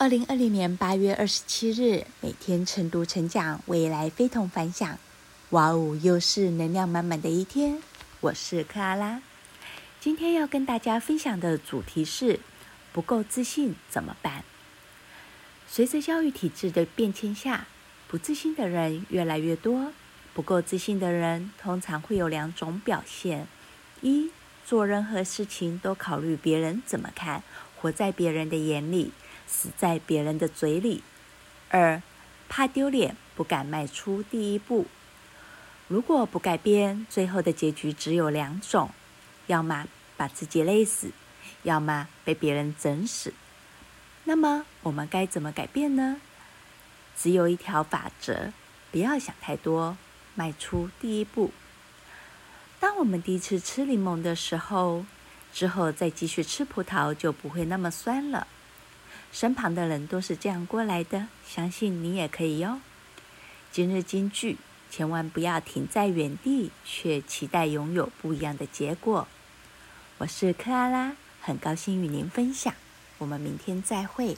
二零二零年八月二十七日，每天晨读成长，未来非同凡响。哇哦，又是能量满满的一天。我是克拉拉，今天要跟大家分享的主题是：不够自信怎么办？随着教育体制的变迁下，不自信的人越来越多。不够自信的人通常会有两种表现：一，做任何事情都考虑别人怎么看，活在别人的眼里。死在别人的嘴里。二，怕丢脸，不敢迈出第一步。如果不改变，最后的结局只有两种：要么把自己累死，要么被别人整死。那么我们该怎么改变呢？只有一条法则：不要想太多，迈出第一步。当我们第一次吃柠檬的时候，之后再继续吃葡萄就不会那么酸了。身旁的人都是这样过来的，相信你也可以哟。今日金句：千万不要停在原地，却期待拥有不一样的结果。我是克拉拉，很高兴与您分享。我们明天再会。